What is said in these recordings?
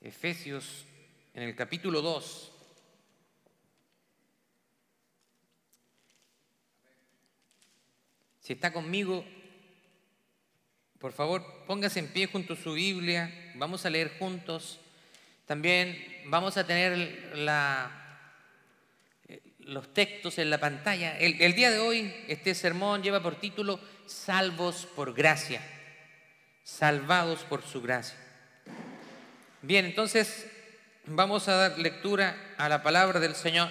Efesios en el capítulo 2. Si está conmigo, por favor, póngase en pie junto a su Biblia, vamos a leer juntos. También vamos a tener los textos en la pantalla. El, el día de hoy, este sermón lleva por título Salvos por gracia, salvados por su gracia. Bien, entonces vamos a dar lectura a la palabra del Señor.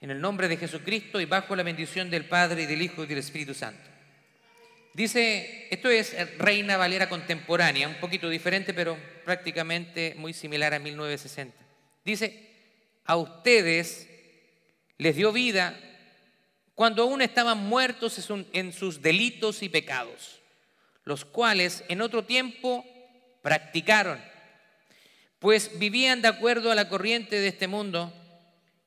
En el nombre de Jesucristo y bajo la bendición del Padre y del Hijo y del Espíritu Santo. Dice, esto es Reina Valera contemporánea, un poquito diferente, pero prácticamente muy similar a 1960. Dice, a ustedes les dio vida cuando aún estaban muertos en sus delitos y pecados, los cuales en otro tiempo practicaron, pues vivían de acuerdo a la corriente de este mundo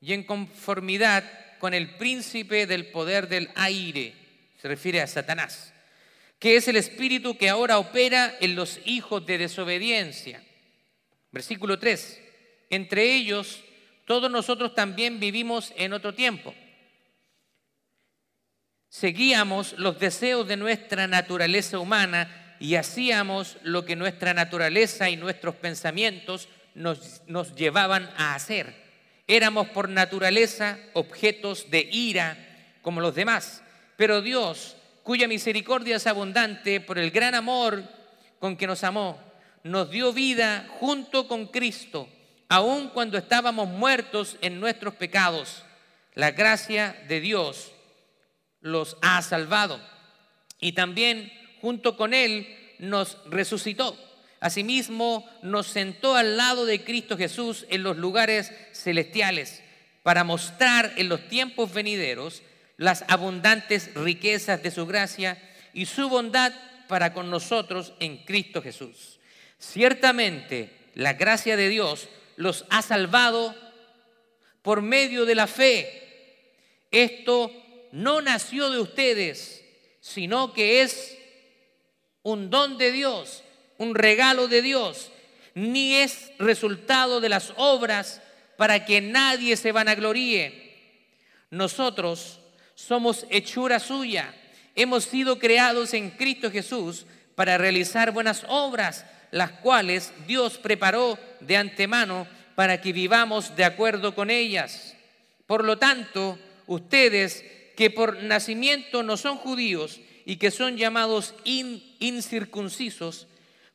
y en conformidad con el príncipe del poder del aire, se refiere a Satanás, que es el espíritu que ahora opera en los hijos de desobediencia. Versículo 3. Entre ellos, todos nosotros también vivimos en otro tiempo. Seguíamos los deseos de nuestra naturaleza humana y hacíamos lo que nuestra naturaleza y nuestros pensamientos nos, nos llevaban a hacer Éramos por naturaleza objetos de ira como los demás, pero Dios, cuya misericordia es abundante por el gran amor con que nos amó, nos dio vida junto con Cristo, aun cuando estábamos muertos en nuestros pecados. La gracia de Dios los ha salvado y también junto con Él nos resucitó Asimismo, nos sentó al lado de Cristo Jesús en los lugares celestiales para mostrar en los tiempos venideros las abundantes riquezas de su gracia y su bondad para con nosotros en Cristo Jesús. Ciertamente, la gracia de Dios los ha salvado por medio de la fe. Esto no nació de ustedes, sino que es un don de Dios un regalo de Dios, ni es resultado de las obras para que nadie se vanagloríe. Nosotros somos hechura suya, hemos sido creados en Cristo Jesús para realizar buenas obras, las cuales Dios preparó de antemano para que vivamos de acuerdo con ellas. Por lo tanto, ustedes que por nacimiento no son judíos y que son llamados incircuncisos,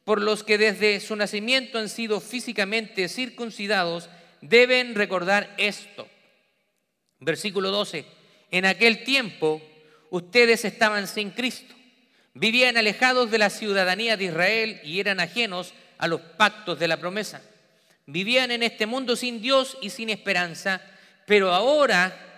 por los que desde su nacimiento han sido físicamente circuncidados, deben recordar esto. Versículo 12. En aquel tiempo ustedes estaban sin Cristo, vivían alejados de la ciudadanía de Israel y eran ajenos a los pactos de la promesa. Vivían en este mundo sin Dios y sin esperanza, pero ahora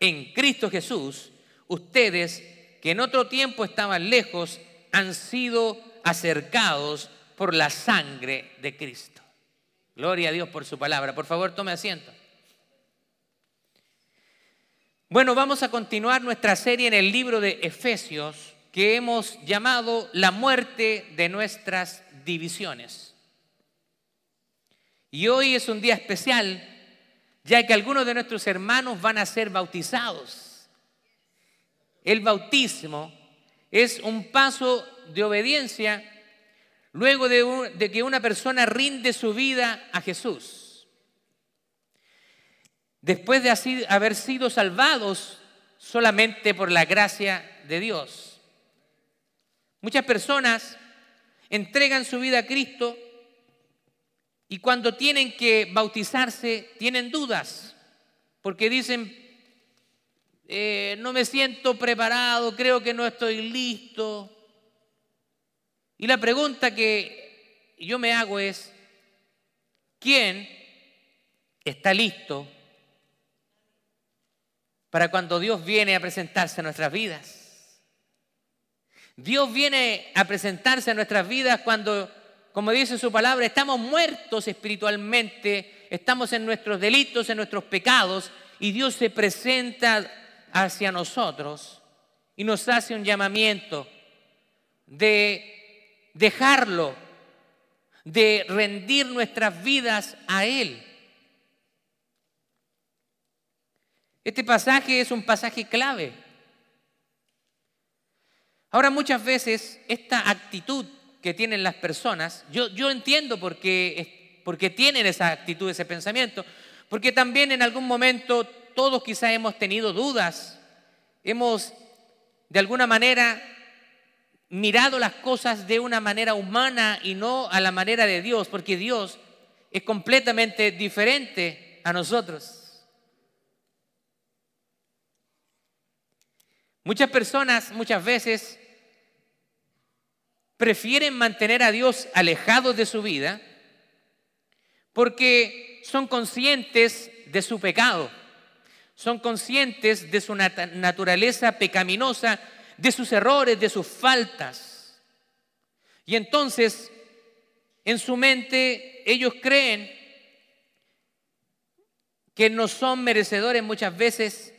en Cristo Jesús, ustedes que en otro tiempo estaban lejos, han sido acercados por la sangre de Cristo. Gloria a Dios por su palabra. Por favor, tome asiento. Bueno, vamos a continuar nuestra serie en el libro de Efesios que hemos llamado La muerte de nuestras divisiones. Y hoy es un día especial, ya que algunos de nuestros hermanos van a ser bautizados. El bautismo es un paso de obediencia luego de, que una persona rinde su vida a Jesús. Después de haber sido salvados solamente por la gracia de Dios. Muchas personas entregan su vida a Cristo y cuando tienen que bautizarse tienen dudas, porque dicen, eh, no me siento preparado, creo que no estoy listo. Y la pregunta que yo me hago es, ¿quién está listo para cuando Dios viene a presentarse a nuestras vidas? Dios viene a presentarse a nuestras vidas cuando, como dice su palabra, estamos muertos espiritualmente, estamos en nuestros delitos, en nuestros pecados, y Dios se presenta hacia nosotros y nos hace un llamamiento. de dejarlo, de rendir nuestras vidas a Él. Este pasaje es un pasaje clave. Ahora muchas veces esta actitud que tienen las personas, yo, yo entiendo por qué, por qué tienen esa actitud, ese pensamiento, porque también en algún momento todos quizás hemos tenido dudas, hemos de alguna manera mirado las cosas de una manera humana y no a la manera de Dios, porque Dios es completamente diferente a nosotros. Muchas personas muchas veces prefieren mantener a Dios alejado de su vida porque son conscientes de su pecado, son conscientes de su naturaleza pecaminosa, de sus errores, de sus faltas. Y entonces, en su mente, ellos creen que no son merecedores muchas veces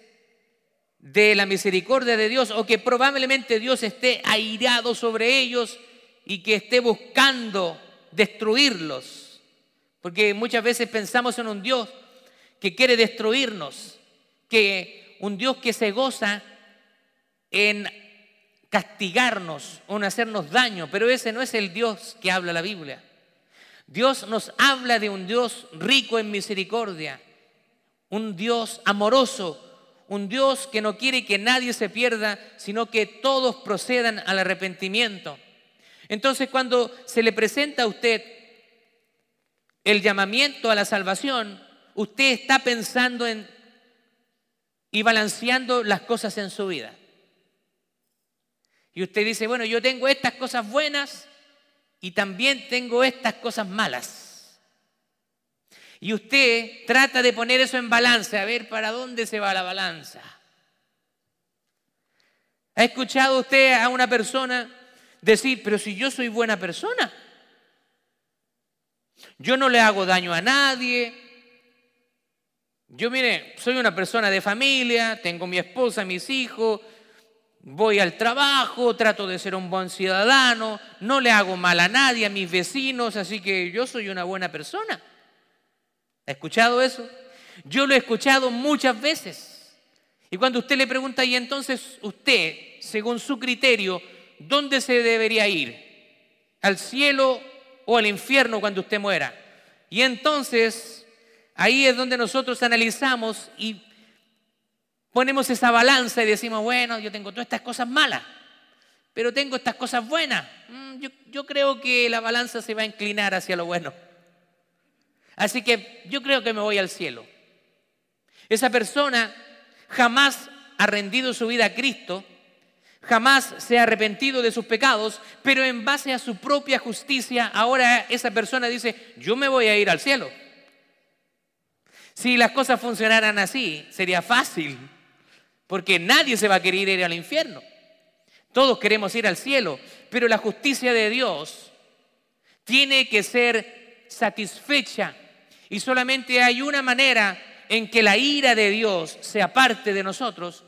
de la misericordia de Dios o que probablemente Dios esté airado sobre ellos y que esté buscando destruirlos. Porque muchas veces pensamos en un Dios que quiere destruirnos, que un Dios que se goza en castigarnos o en hacernos daño, pero ese no es el Dios que habla la Biblia. Dios nos habla de un Dios rico en misericordia, un Dios amoroso, un Dios que no quiere que nadie se pierda, sino que todos procedan al arrepentimiento. Entonces cuando se le presenta a usted el llamamiento a la salvación, usted está pensando en y balanceando las cosas en su vida. Y usted dice, bueno, yo tengo estas cosas buenas y también tengo estas cosas malas. Y usted trata de poner eso en balance, a ver para dónde se va la balanza. ¿Ha escuchado usted a una persona decir, pero si yo soy buena persona? Yo no le hago daño a nadie. Yo, mire, soy una persona de familia, tengo mi esposa, mis hijos, voy al trabajo, trato de ser un buen ciudadano, no le hago mal a nadie, a mis vecinos, así que yo soy una buena persona. ¿Ha escuchado eso? Yo lo he escuchado muchas veces. Y cuando usted le pregunta, y entonces usted, según su criterio, ¿dónde se debería ir? ¿Al cielo o al infierno cuando usted muera? Y entonces ahí es donde nosotros analizamos y ponemos esa balanza y decimos, bueno, yo tengo todas estas cosas malas, pero tengo estas cosas buenas. Mm, yo, yo creo que la balanza se va a inclinar hacia lo bueno. Así que yo creo que me voy al cielo. Esa persona jamás ha rendido su vida a Cristo, jamás se ha arrepentido de sus pecados, pero en base a su propia justicia, ahora esa persona dice, yo me voy a ir al cielo. Si las cosas funcionaran así, sería fácil, porque nadie se va a querer ir al infierno. Todos queremos ir al cielo, pero la justicia de Dios tiene que ser satisfecha y solamente hay una manera en que la ira de Dios se aparte de nosotros.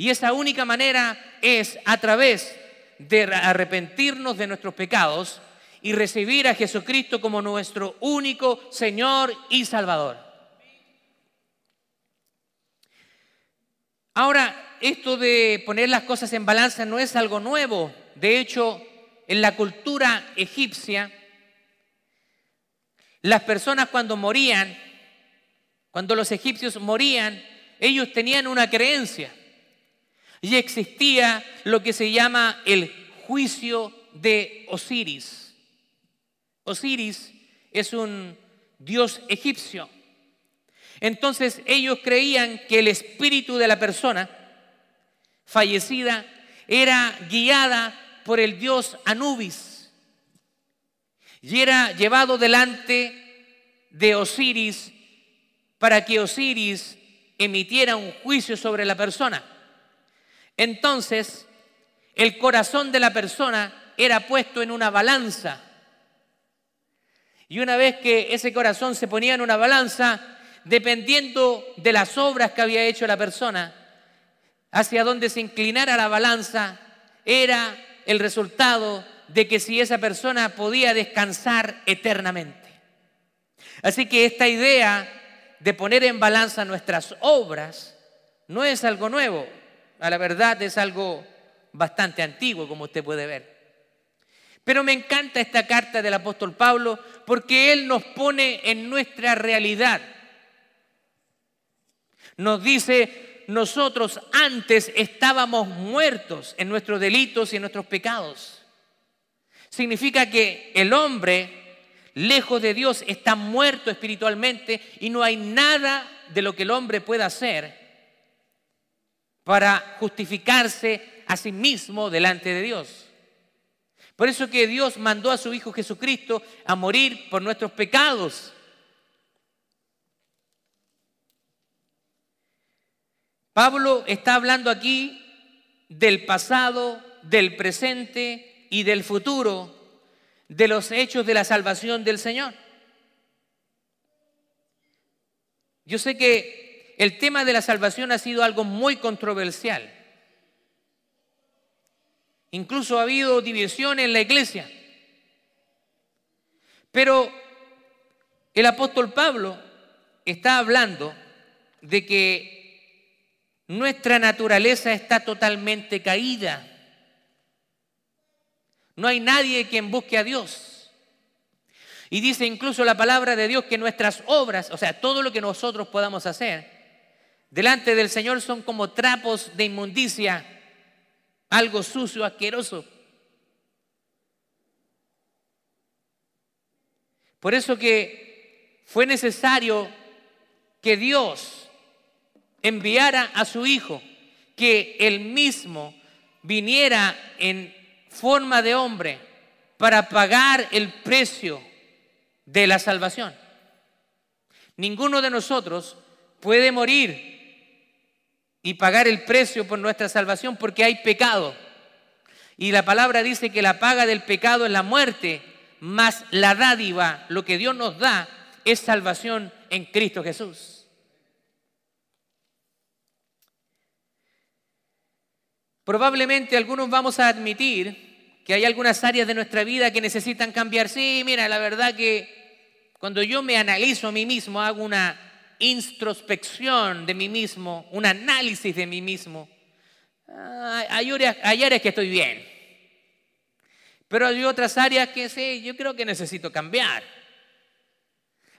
Y esa única manera es a través de arrepentirnos de nuestros pecados y recibir a Jesucristo como nuestro único Señor y Salvador. Ahora, esto de poner las cosas en balanza no es algo nuevo. De hecho, en la cultura egipcia, las personas cuando morían, cuando los egipcios morían, ellos tenían una creencia. Y existía lo que se llama el juicio de Osiris. Osiris es un dios egipcio. Entonces ellos creían que el espíritu de la persona fallecida era guiada por el dios Anubis y era llevado delante de Osiris para que Osiris emitiera un juicio sobre la persona. Entonces, el corazón de la persona era puesto en una balanza. Y una vez que ese corazón se ponía en una balanza, dependiendo de las obras que había hecho la persona, hacia donde se inclinara la balanza, era el resultado de que si esa persona podía descansar eternamente. Así que esta idea de poner en balanza nuestras obras no es algo nuevo, a la verdad es algo bastante antiguo, como usted puede ver. Pero me encanta esta carta del apóstol Pablo porque él nos pone en nuestra realidad. Nos dice, nosotros antes estábamos muertos en nuestros delitos y en nuestros pecados. Significa que el hombre, lejos de Dios, está muerto espiritualmente y no hay nada de lo que el hombre pueda hacer para justificarse a sí mismo delante de Dios. Por eso que Dios mandó a su Hijo Jesucristo a morir por nuestros pecados. Pablo está hablando aquí del pasado, del presente y del futuro, de los hechos de la salvación del Señor. Yo sé que el tema de la salvación ha sido algo muy controversial. Incluso ha habido división en la iglesia. Pero el apóstol Pablo está hablando de que nuestra naturaleza está totalmente caída. No hay nadie quien busque a Dios. Y dice incluso la palabra de Dios que nuestras obras, o sea, todo lo que nosotros podamos hacer, delante del Señor son como trapos de inmundicia algo sucio, asqueroso. Por eso que fue necesario que Dios enviara a su Hijo, que él mismo viniera en forma de hombre para pagar el precio de la salvación. Ninguno de nosotros puede morir y pagar el precio por nuestra salvación porque hay pecado. Y la palabra dice que la paga del pecado es la muerte, más la dádiva, lo que Dios nos da, es salvación en Cristo Jesús. Probablemente algunos vamos a admitir que hay algunas áreas de nuestra vida que necesitan cambiar. Sí, mira, la verdad que cuando yo me analizo a mí mismo, hago una introspección de mí mismo, un análisis de mí mismo. Ah, hay áreas, que estoy bien, pero hay otras áreas que sí, yo creo que necesito cambiar.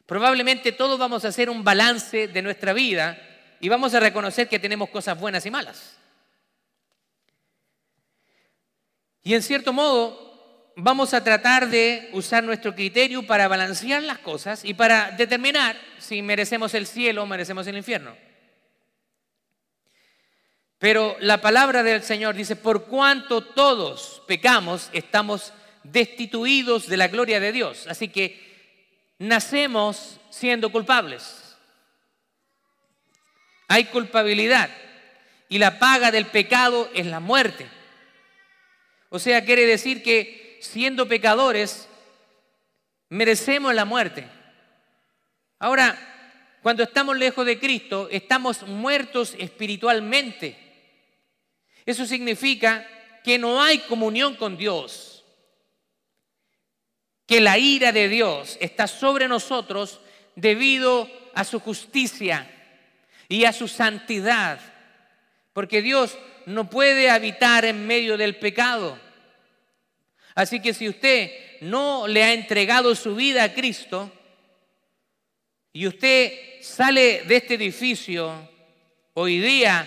Probablemente todos vamos a hacer un balance de nuestra vida y vamos a reconocer que tenemos cosas buenas y malas. Y en cierto modo, vamos a tratar de usar nuestro criterio para balancear las cosas y para determinar si merecemos el cielo o merecemos el infierno. Pero la palabra del Señor dice, por cuanto todos pecamos, estamos destituidos de la gloria de Dios. Así que nacemos siendo culpables. Hay culpabilidad y la paga del pecado es la muerte. O sea, quiere decir que siendo pecadores, merecemos la muerte. Ahora, cuando estamos lejos de Cristo, estamos muertos espiritualmente. Eso significa que no hay comunión con Dios, que la ira de Dios está sobre nosotros debido a su justicia y a su santidad, porque Dios no puede habitar en medio del pecado. Así que si usted no le ha entregado su vida a Cristo y usted sale de este edificio hoy día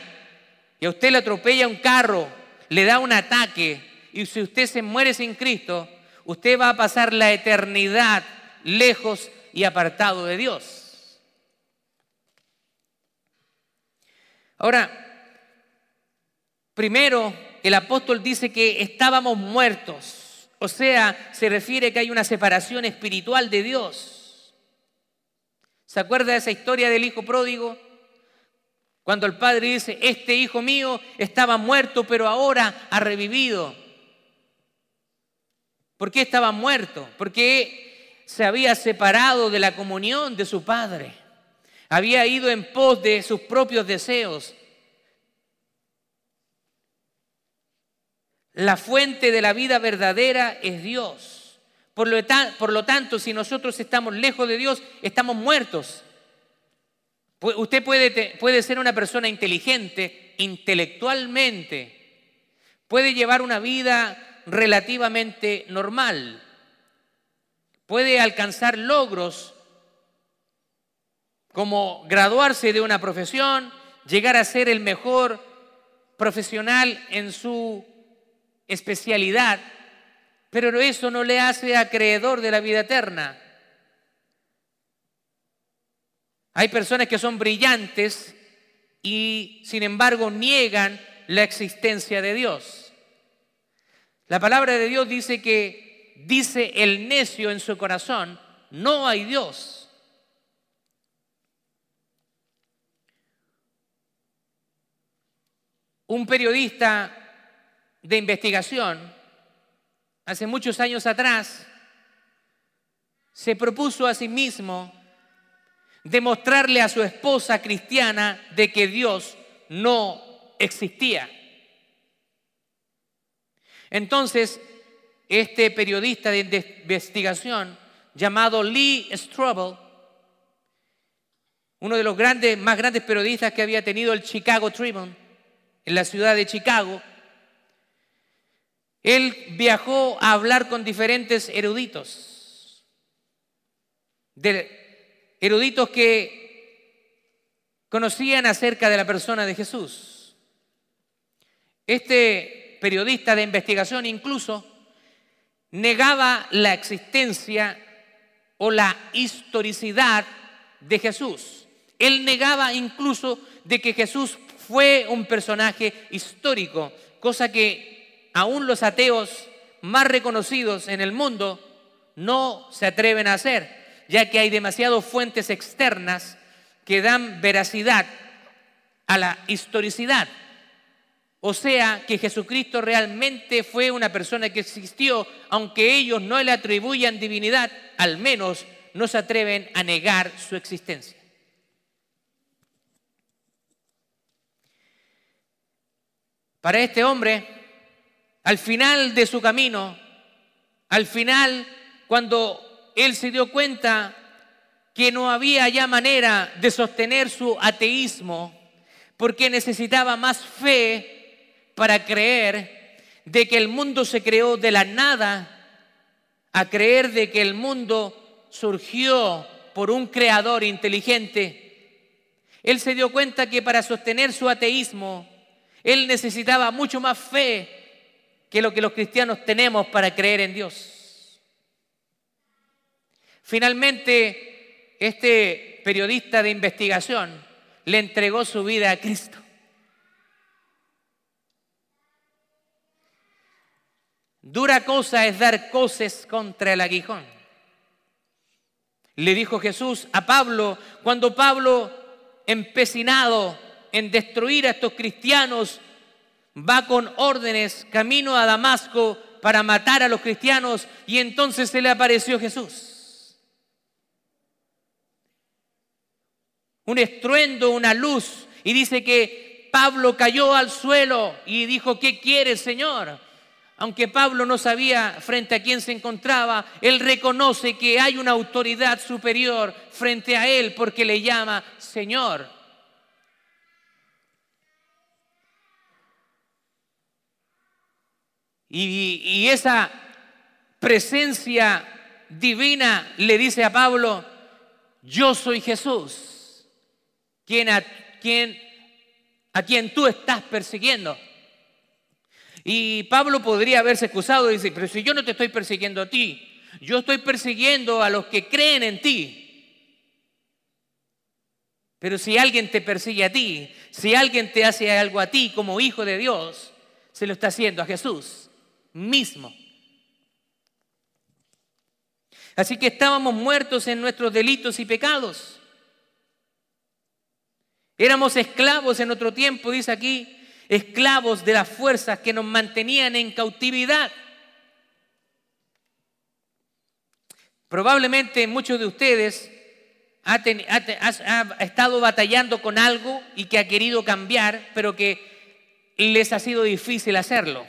y a usted le atropella un carro, le da un ataque y si usted se muere sin Cristo, usted va a pasar la eternidad lejos y apartado de Dios. Ahora, primero el apóstol dice que estábamos muertos. O sea, se refiere que hay una separación espiritual de Dios. ¿Se acuerda de esa historia del hijo pródigo? Cuando el padre dice, este hijo mío estaba muerto, pero ahora ha revivido. ¿Por qué estaba muerto? Porque se había separado de la comunión de su padre. Había ido en pos de sus propios deseos. La fuente de la vida verdadera es Dios. Por lo, por lo, tanto, si nosotros estamos lejos de Dios, estamos muertos. Usted puede, puede ser una persona inteligente, intelectualmente, puede llevar una vida relativamente normal, puede alcanzar logros como graduarse de una profesión, llegar a ser el mejor profesional en su especialidad, pero eso no le hace acreedor de la vida eterna. Hay personas que son brillantes y sin embargo niegan la existencia de Dios. La palabra de Dios dice que dice el necio en su corazón, no hay Dios. Un periodista de investigación, hace muchos años atrás, se propuso a sí mismo demostrarle a su esposa cristiana de que Dios no existía. Entonces, este periodista de investigación llamado Lee Strobel, uno de los grandes, más grandes periodistas que había tenido el Chicago Tribune en la ciudad de Chicago, él viajó a hablar con diferentes eruditos, de eruditos que conocían acerca de la persona de Jesús. Este periodista de investigación incluso negaba la existencia o la historicidad de Jesús. Él negaba incluso de que Jesús fue un personaje histórico, cosa que aún los ateos más reconocidos en el mundo no se atreven a hacer, ya que hay demasiadas fuentes externas que dan veracidad a la historicidad. O sea, que Jesucristo realmente fue una persona que existió, aunque ellos no le atribuyan divinidad, al menos no se atreven a negar su existencia. Para este hombre, al final de su camino, al final, cuando él se dio cuenta que no había ya manera de sostener su ateísmo, porque necesitaba más fe para creer de que el mundo se creó de la nada, a creer de que el mundo surgió por un creador inteligente. Él se dio cuenta que para sostener su ateísmo, él necesitaba mucho más fe que lo que los cristianos tenemos para creer en Dios. Finalmente, este periodista de investigación le entregó su vida a Cristo. Dura cosa es dar coces contra el aguijón. Le dijo Jesús a Pablo cuando Pablo, empecinado en destruir a estos cristianos, va con órdenes camino a Damasco para matar a los cristianos y entonces se le apareció Jesús. Un estruendo, una luz y dice que Pablo cayó al suelo y dijo, ¿qué quieres, Señor? Aunque Pablo no sabía frente a quién se encontraba, él reconoce que hay una autoridad superior frente a él porque le llama Señor. Y, esa presencia divina le dice a Pablo, yo soy Jesús, quien a, quien, a quien tú estás persiguiendo. Y Pablo podría haberse excusado y decir, pero si yo no te estoy persiguiendo a ti, yo estoy persiguiendo a los que creen en ti. Pero si alguien te persigue a ti, si alguien te hace algo a ti como hijo de Dios, se lo está haciendo a Jesús mismo. Así que estábamos muertos en nuestros delitos y pecados. Éramos esclavos en otro tiempo, dice aquí, esclavos de las fuerzas que nos mantenían en cautividad. Probablemente muchos de ustedes ha, ha, estado batallando con algo y que ha querido cambiar, pero que les ha sido difícil hacerlo.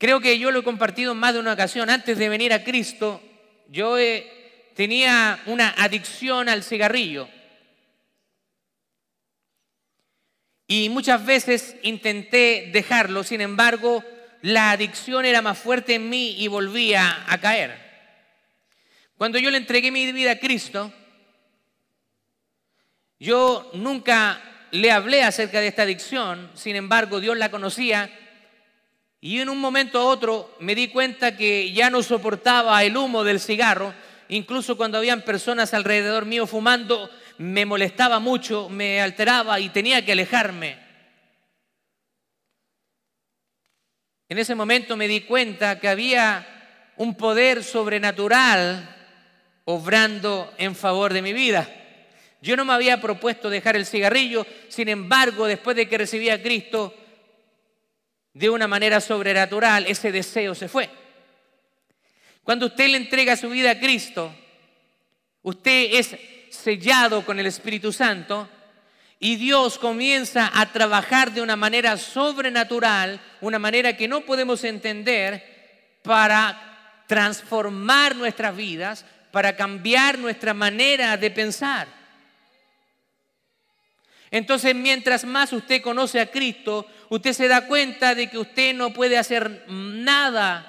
Creo que yo lo he compartido en más de una ocasión. Antes de venir a Cristo, yo eh, tenía una adicción al cigarrillo. Y muchas veces intenté dejarlo, sin embargo, la adicción era más fuerte en mí y volvía a caer. Cuando yo le entregué mi vida a Cristo, yo nunca le hablé acerca de esta adicción, sin embargo Dios la conocía y en un momento a otro me di cuenta que ya no soportaba el humo del cigarro, incluso cuando habían personas alrededor mío fumando, me molestaba mucho, me alteraba y tenía que alejarme. En ese momento me di cuenta que había un poder sobrenatural obrando en favor de mi vida. Yo no me había propuesto dejar el cigarrillo, sin embargo, después de que recibí a Cristo, de una manera sobrenatural, ese deseo se fue. Cuando usted le entrega su vida a Cristo, usted es sellado con el Espíritu Santo y Dios comienza a trabajar de una manera sobrenatural, una manera que no podemos entender, para transformar nuestras vidas, para cambiar nuestra manera de pensar. Entonces, mientras más usted conoce a Cristo, usted se da cuenta de que usted no puede hacer nada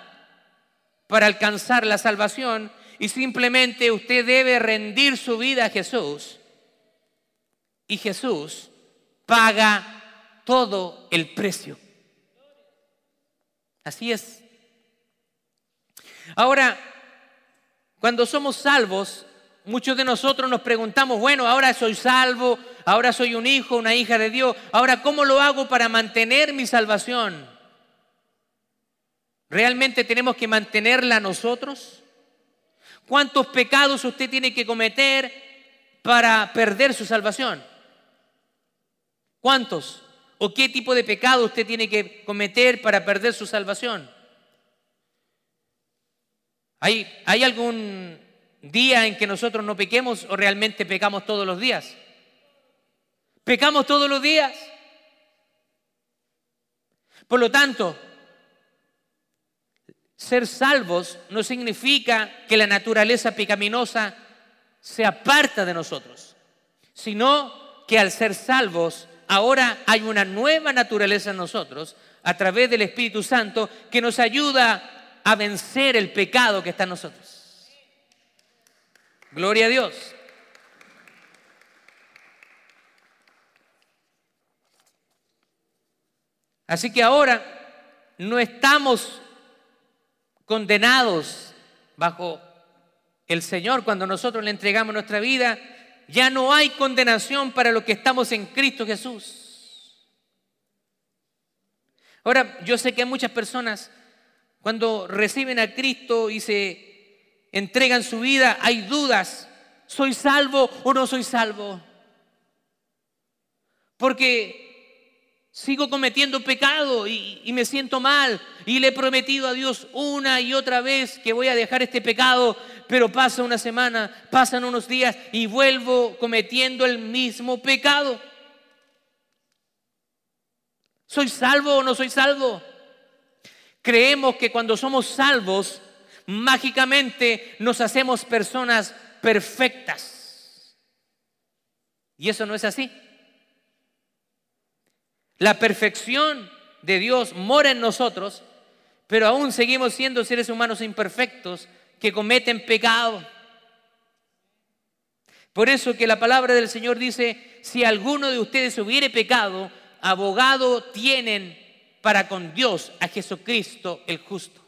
para alcanzar la salvación y simplemente usted debe rendir su vida a Jesús. Y Jesús paga todo el precio. Así es. Ahora, cuando somos salvos, muchos de nosotros nos preguntamos, bueno, ahora soy salvo, ahora soy un hijo, una hija de Dios, ahora ¿cómo lo hago para mantener mi salvación? ¿Realmente tenemos que mantenerla nosotros? ¿Cuántos pecados usted tiene que cometer para perder su salvación? ¿Cuántos? ¿O qué tipo de pecado usted tiene que cometer para perder su salvación? ¿Hay, ¿Hay algún día en que nosotros no pequemos o realmente pecamos todos los días? Pecamos todos los días. Por lo tanto, ser salvos no significa que la naturaleza pecaminosa se aparta de nosotros, sino que al ser salvos ahora hay una nueva naturaleza en nosotros a través del Espíritu Santo que nos ayuda a vencer el pecado que está en nosotros. Gloria a Dios. Así que ahora no estamos condenados bajo el Señor cuando nosotros le entregamos nuestra vida. Ya no hay condenación para los que estamos en Cristo Jesús. Ahora, yo sé que muchas personas cuando reciben a Cristo y se entregan su vida, hay dudas. ¿Soy salvo o no soy salvo? Porque sigo cometiendo pecado y, me siento mal y le he prometido a Dios una y otra vez que voy a dejar este pecado, pero pasa una semana, pasan unos días y vuelvo cometiendo el mismo pecado. ¿Soy salvo o no soy salvo? Creemos que cuando somos salvos, mágicamente nos hacemos personas perfectas. Y eso no es así. La perfección de Dios mora en nosotros, pero aún seguimos siendo seres humanos imperfectos que cometen pecado. Por eso que la palabra del Señor dice, si alguno de ustedes hubiere pecado, abogado tienen para con Dios a Jesucristo el justo.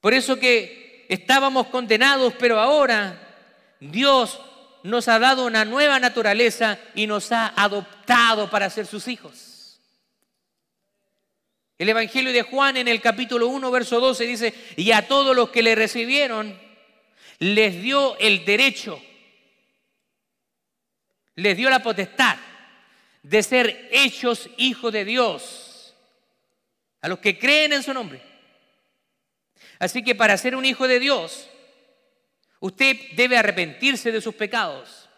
Por eso que estábamos condenados, pero ahora Dios nos ha dado una nueva naturaleza y nos ha adoptado para ser sus hijos. El Evangelio de Juan en el capítulo 1, verso 12 dice, y a todos los que le recibieron, les dio el derecho, les dio la potestad de ser hechos hijos de Dios, a los que creen en su nombre. Así que para ser un hijo de Dios, Usted debe arrepentirse de sus pecados.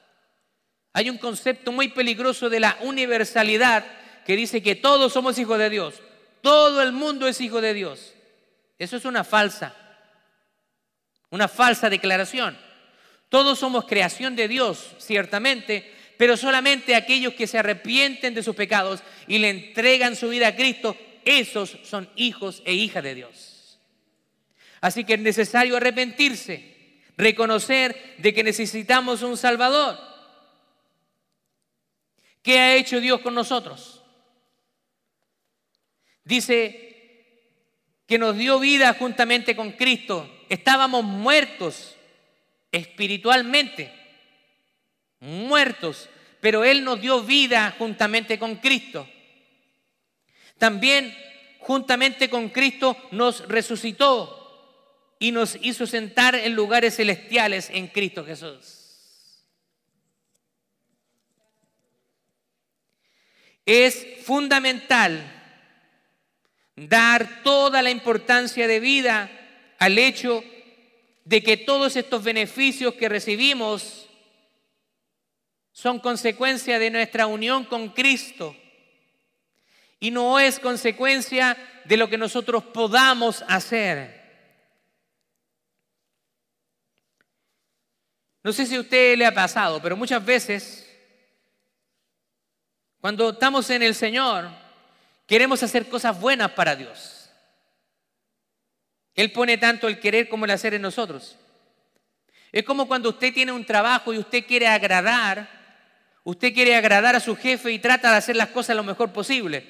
Hay un concepto muy peligroso de la universalidad que dice que todos somos hijos de Dios. Todo el mundo es hijo de Dios. Eso es una falsa, una falsa declaración. Todos somos creación de Dios, ciertamente, pero solamente aquellos que se arrepienten de sus pecados y le entregan su vida a Cristo, esos son hijos e hijas de Dios. Así que es necesario arrepentirse, reconocer de que necesitamos un Salvador. ¿Qué ha hecho Dios con nosotros? Dice que nos dio vida juntamente con Cristo. Estábamos muertos espiritualmente, muertos, pero Él nos dio vida juntamente con Cristo. También juntamente con Cristo nos resucitó y nos hizo sentar en lugares celestiales en Cristo Jesús. Es fundamental dar toda la importancia de vida al hecho de que todos estos beneficios que recibimos son consecuencia de nuestra unión con Cristo y no es consecuencia de lo que nosotros podamos hacer. No sé si a usted le ha pasado, pero muchas veces cuando estamos en el Señor queremos hacer cosas buenas para Dios. Él pone tanto el querer como el hacer en nosotros. Es como cuando usted tiene un trabajo y usted quiere agradar, usted quiere agradar a su jefe y trata de hacer las cosas lo mejor posible.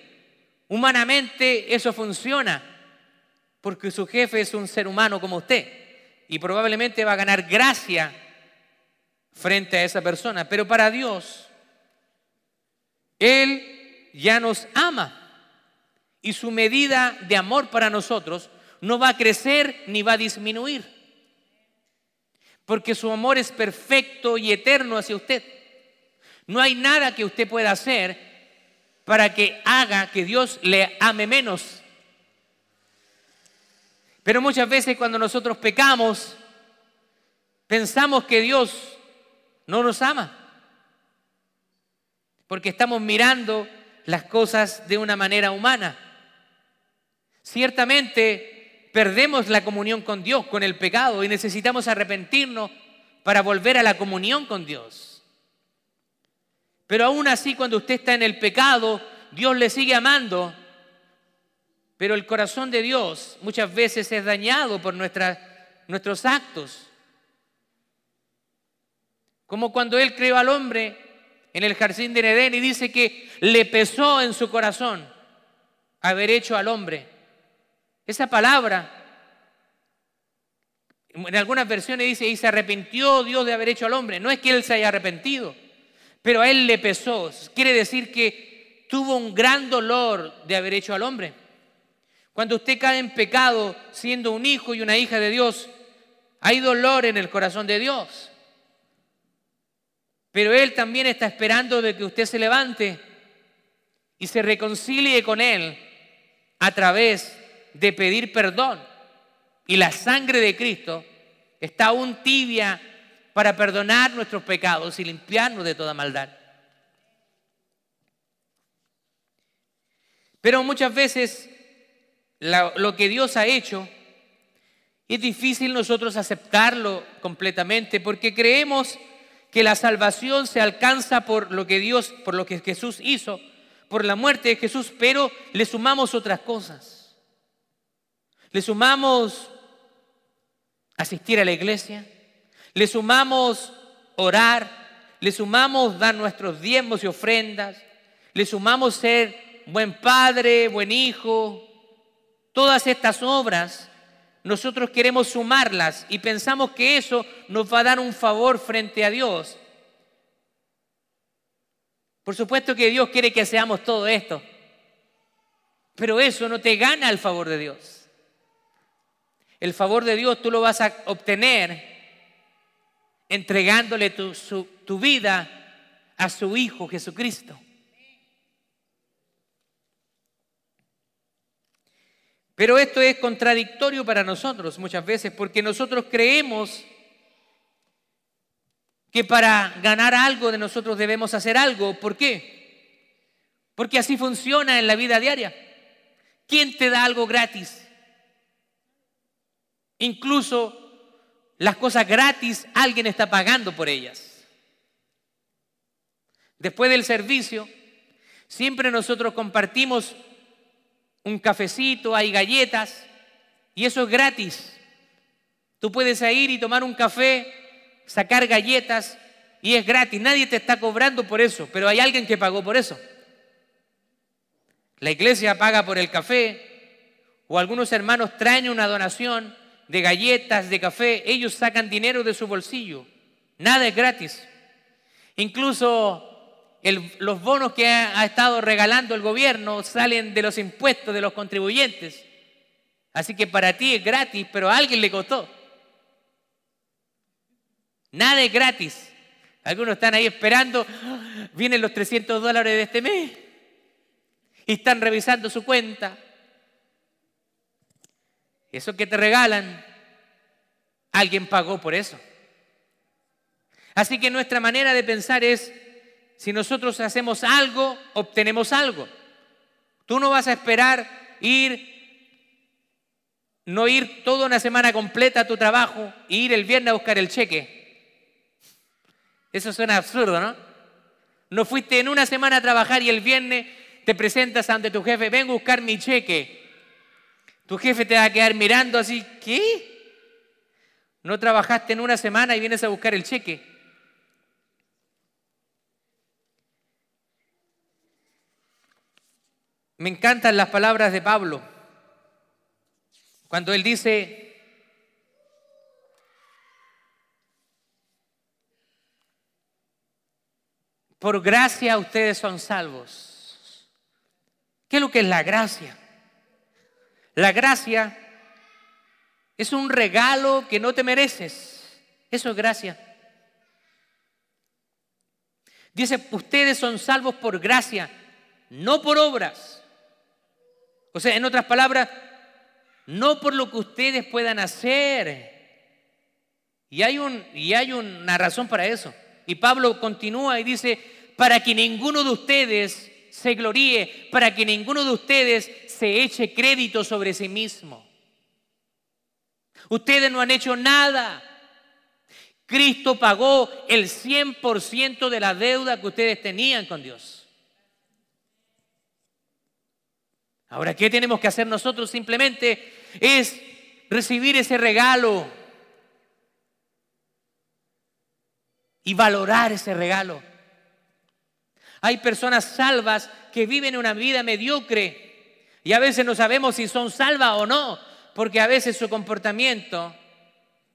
Humanamente eso funciona, porque su jefe es un ser humano como usted y probablemente va a ganar gracia frente a esa persona. Pero para Dios, Él ya nos ama y su medida de amor para nosotros no va a crecer ni va a disminuir, porque su amor es perfecto y eterno hacia usted. No hay nada que usted pueda hacer para que haga que Dios le ame menos. Pero muchas veces cuando nosotros pecamos, pensamos que Dios no nos ama. Porque estamos mirando las cosas de una manera humana. Ciertamente perdemos la comunión con Dios, con el pecado, y necesitamos arrepentirnos para volver a la comunión con Dios. Pero aún así, cuando usted está en el pecado, Dios le sigue amando. Pero el corazón de Dios muchas veces es dañado por nuestros actos. Como cuando Él creó al hombre en el jardín de Edén y dice que le pesó en su corazón haber hecho al hombre. Esa palabra, en algunas versiones dice, y se arrepintió Dios de haber hecho al hombre. No es que Él se haya arrepentido, pero a él le pesó. Quiere decir que tuvo un gran dolor de haber hecho al hombre. Cuando usted cae en pecado siendo un hijo y una hija de Dios, hay dolor en el corazón de Dios. Pero Él también está esperando de que usted se levante y se reconcilie con Él a través de pedir perdón. Y la sangre de Cristo está aún tibia para perdonar nuestros pecados y limpiarnos de toda maldad. Pero muchas veces lo que Dios ha hecho es difícil nosotros aceptarlo completamente porque creemos que la salvación se alcanza por lo que Dios, por lo que Jesús hizo, por la muerte de Jesús, pero le sumamos otras cosas. Le sumamos asistir a la iglesia, le sumamos orar, le sumamos dar nuestros diezmos y ofrendas, le sumamos ser buen padre, buen hijo. Todas estas obras nosotros queremos sumarlas y pensamos que eso nos va a dar un favor frente a Dios. Por supuesto que Dios quiere que seamos todo esto, pero eso no te gana el favor de Dios. El favor de Dios tú lo vas a obtener entregándole tu, tu vida a su Hijo Jesucristo. Pero esto es contradictorio para nosotros muchas veces porque nosotros creemos que para ganar algo de nosotros debemos hacer algo. ¿Por qué? Porque así funciona en la vida diaria. ¿Quién te da algo gratis? Incluso las cosas gratis, alguien está pagando por ellas. Después del servicio, siempre nosotros compartimos un cafecito, hay galletas, y eso es gratis. Tú puedes ir y tomar un café, sacar galletas, y es gratis. Nadie te está cobrando por eso, pero hay alguien que pagó por eso. La iglesia paga por el café, o algunos hermanos traen una donación de galletas, de café, ellos sacan dinero de su bolsillo. Nada es gratis. Incluso los bonos que ha, estado regalando el gobierno salen de los impuestos de los contribuyentes. Así que para ti es gratis, pero a alguien le costó. Nada es gratis. Algunos están ahí esperando, ¡ah! vienen los 300 dólares de este mes y están revisando su cuenta. Eso que te regalan, alguien pagó por eso. Así que nuestra manera de pensar es, si nosotros hacemos algo, obtenemos algo. Tú no vas a esperar ir, no ir toda una semana completa a tu trabajo e ir el viernes a buscar el cheque. Eso suena absurdo, ¿no? No fuiste en una semana a trabajar y el viernes te presentas ante tu jefe, vengo a buscar mi cheque. Tu jefe te va a quedar mirando así, ¿qué? No trabajaste en una semana y vienes a buscar el cheque. Me encantan las palabras de Pablo cuando él dice, por gracia ustedes son salvos. ¿Qué es lo que es la gracia? La gracia es un regalo que no te mereces. Eso es gracia. Dice, ustedes son salvos por gracia, no por obras. O sea, en otras palabras, no por lo que ustedes puedan hacer. Y hay, un, y hay una razón para eso. Y Pablo continúa y dice, para que ninguno de ustedes se gloríe, para que ninguno de ustedes se eche crédito sobre sí mismo. Ustedes no han hecho nada. Cristo pagó el 100% de la deuda que ustedes tenían con Dios. Ahora, ¿qué tenemos que hacer nosotros? Simplemente es recibir ese regalo y valorar ese regalo. Hay personas salvas que viven una vida mediocre y a veces no sabemos si son salvas o no, porque a veces su comportamiento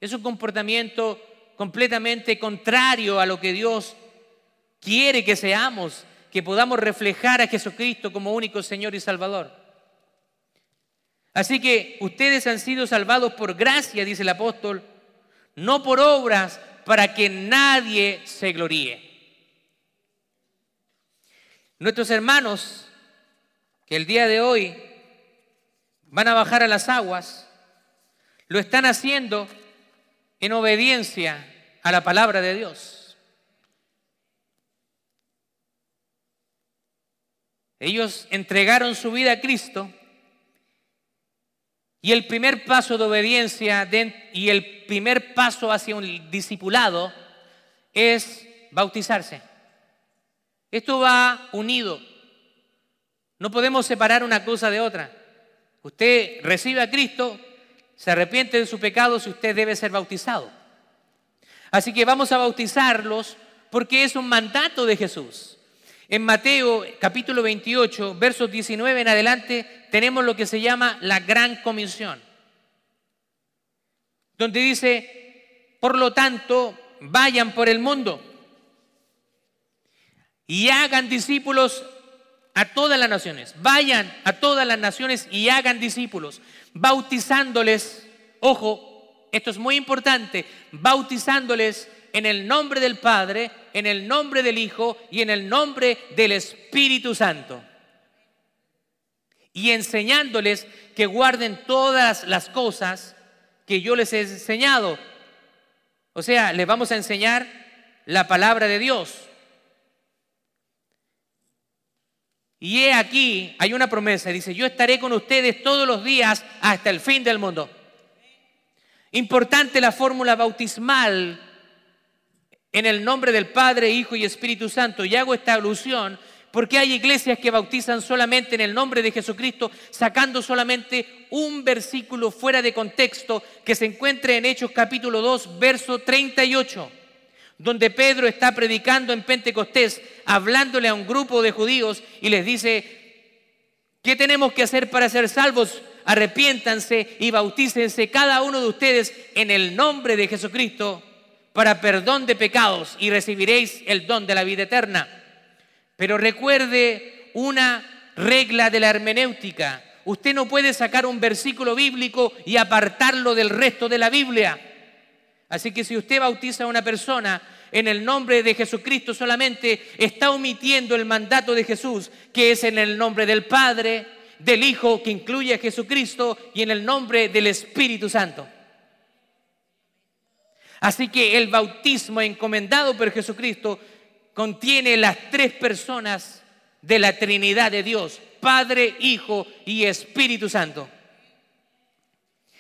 es un comportamiento completamente contrario a lo que Dios quiere que seamos, que podamos reflejar a Jesucristo como único Señor y Salvador. Así que ustedes han sido salvados por gracia, dice el apóstol, no por obras para que nadie se gloríe. Nuestros hermanos que el día de hoy van a bajar a las aguas, lo están haciendo en obediencia a la palabra de Dios. Ellos entregaron su vida a Cristo y el primer paso de obediencia y el primer paso hacia un discipulado es bautizarse. Esto va unido. No podemos separar una cosa de otra. Usted recibe a Cristo, se arrepiente de su pecado si usted debe ser bautizado. Así que vamos a bautizarlos porque es un mandato de Jesús. En Mateo capítulo 28, versos 19 en adelante, tenemos lo que se llama la gran comisión, donde dice, por lo tanto, vayan por el mundo y hagan discípulos a todas las naciones. Vayan a todas las naciones y hagan discípulos, bautizándoles, ojo, esto es muy importante, bautizándoles en el nombre del Padre, en el nombre del Hijo y en el nombre del Espíritu Santo. Y enseñándoles que guarden todas las cosas que yo les he enseñado. O sea, les vamos a enseñar la palabra de Dios. Y he aquí, hay una promesa, dice, yo estaré con ustedes todos los días hasta el fin del mundo. Importante la fórmula bautismal en el nombre del Padre, Hijo y Espíritu Santo. Y hago esta alusión porque hay iglesias que bautizan solamente en el nombre de Jesucristo, sacando solamente un versículo fuera de contexto que se encuentra en Hechos capítulo 2, verso 38, donde Pedro está predicando en Pentecostés, hablándole a un grupo de judíos y les dice, ¿qué tenemos que hacer para ser salvos? Arrepiéntanse y bautícense cada uno de ustedes en el nombre de Jesucristo para perdón de pecados y recibiréis el don de la vida eterna. Pero recuerde una regla de la hermenéutica. Usted no puede sacar un versículo bíblico y apartarlo del resto de la Biblia. Así que si usted bautiza a una persona en el nombre de Jesucristo solamente, está omitiendo el mandato de Jesús, que es en el nombre del Padre, del Hijo, que incluye a Jesucristo, y en el nombre del Espíritu Santo. Así que el bautismo encomendado por Jesucristo contiene las tres personas de la Trinidad de Dios, Padre, Hijo y Espíritu Santo.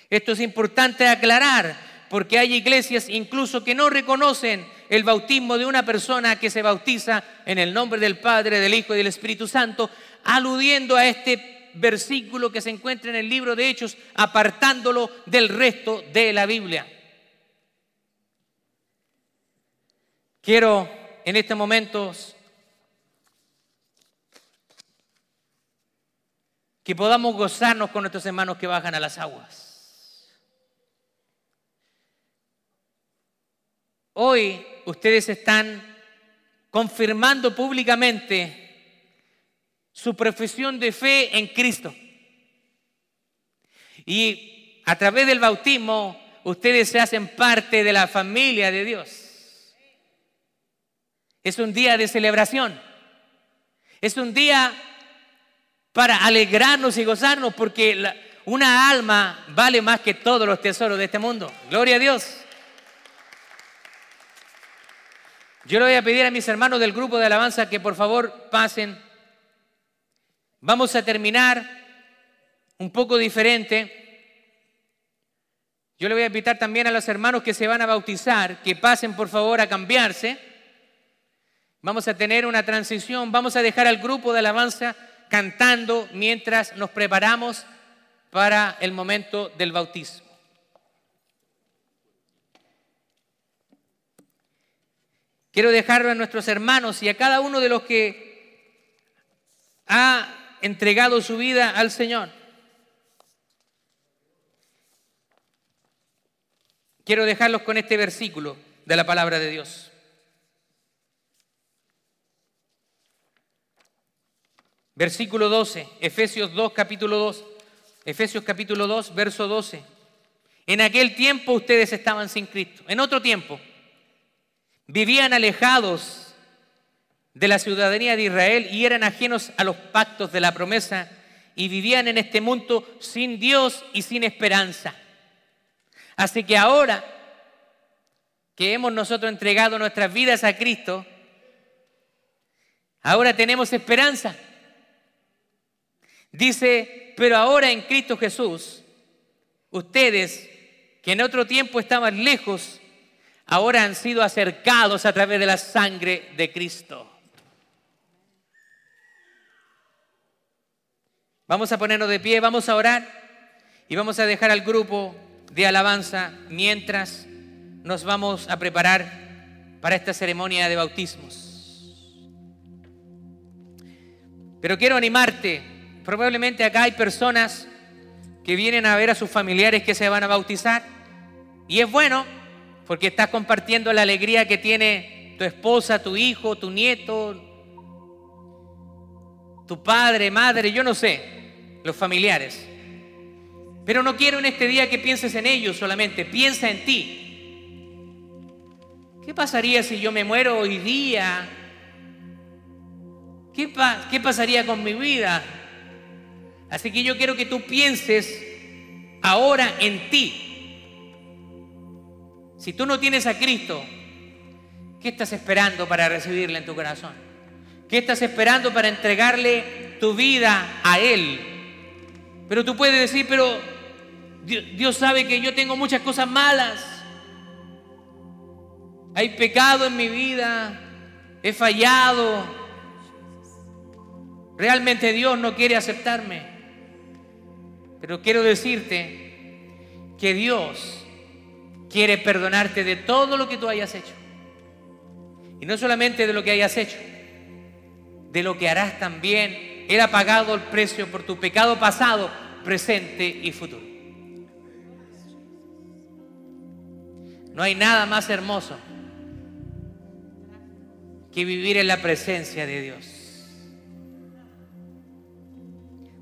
Esto es importante aclarar porque hay iglesias incluso que no reconocen el bautismo de una persona que se bautiza en el nombre del Padre, del Hijo y del Espíritu Santo, aludiendo a este versículo que se encuentra en el libro de Hechos, apartándolo del resto de la Biblia. Quiero en estos momentos que podamos gozarnos con nuestros hermanos que bajan a las aguas. Hoy ustedes están confirmando públicamente su profesión de fe en Cristo. Y a través del bautismo ustedes se hacen parte de la familia de Dios. Es un día de celebración. Es un día para alegrarnos y gozarnos porque una alma vale más que todos los tesoros de este mundo. Gloria a Dios. Yo le voy a pedir a mis hermanos del grupo de alabanza que por favor pasen. Vamos a terminar un poco diferente. Yo le voy a invitar también a los hermanos que se van a bautizar que pasen por favor a cambiarse. Vamos a tener una transición, vamos a dejar al grupo de alabanza cantando mientras nos preparamos para el momento del bautismo. Quiero dejarlo a nuestros hermanos y a cada uno de los que ha entregado su vida al Señor. Quiero dejarlos con este versículo de la palabra de Dios. Versículo 12, Efesios 2, capítulo 2, Efesios capítulo 2, verso 12. En aquel tiempo ustedes estaban sin Cristo. En otro tiempo, vivían alejados de la ciudadanía de Israel y eran ajenos a los pactos de la promesa y vivían en este mundo sin Dios y sin esperanza. Así que ahora que hemos nosotros entregado nuestras vidas a Cristo, ahora tenemos esperanza. Dice, pero ahora en Cristo Jesús, ustedes que en otro tiempo estaban lejos, ahora han sido acercados a través de la sangre de Cristo. Vamos a ponernos de pie, vamos a orar y vamos a dejar al grupo de alabanza mientras nos vamos a preparar para esta ceremonia de bautismos. Pero quiero animarte Probablemente acá hay personas que vienen a ver a sus familiares que se van a bautizar. Y es bueno porque estás compartiendo la alegría que tiene tu esposa, tu hijo, tu nieto, tu padre, madre, yo no sé, los familiares. Pero no quiero en este día que pienses en ellos solamente, piensa en ti. ¿Qué pasaría si yo me muero hoy día? ¿Qué, ¿Qué, pasaría con mi vida? Así que yo quiero que tú pienses ahora en ti. Si tú no tienes a Cristo, ¿qué estás esperando para recibirle en tu corazón? ¿Qué estás esperando para entregarle tu vida a Él. Pero tú puedes decir, pero Dios, sabe que yo tengo muchas cosas malas. Hay pecado en mi vida, he fallado. Realmente Dios no quiere aceptarme. Pero quiero decirte que Dios quiere perdonarte de todo lo que tú hayas hecho. Y no solamente de lo que hayas hecho, de lo que harás también. Él pagado el precio por tu pecado pasado, presente y futuro. No hay nada más hermoso que vivir en la presencia de Dios.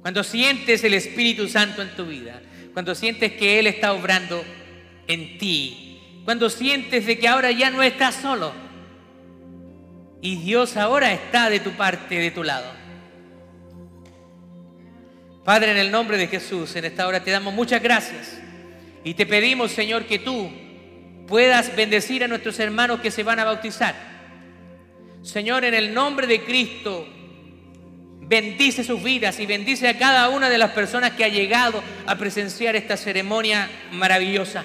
Cuando sientes el Espíritu Santo en tu vida, cuando sientes que Él está obrando en ti, cuando sientes de que ahora ya no estás solo, y Dios ahora está de tu parte, de tu lado. Padre, en el nombre de Jesús, en esta hora te damos muchas gracias y te pedimos, Señor, que tú puedas bendecir a nuestros hermanos que se van a bautizar. Señor, en el nombre de Cristo, bendice sus vidas y bendice a cada una de las personas que ha llegado a presenciar esta ceremonia maravillosa,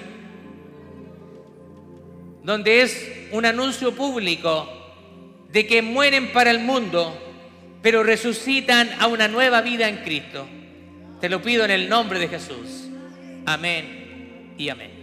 donde es un anuncio público de que mueren para el mundo, pero resucitan a una nueva vida en Cristo. Te lo pido en el nombre de Jesús. Amén y amén.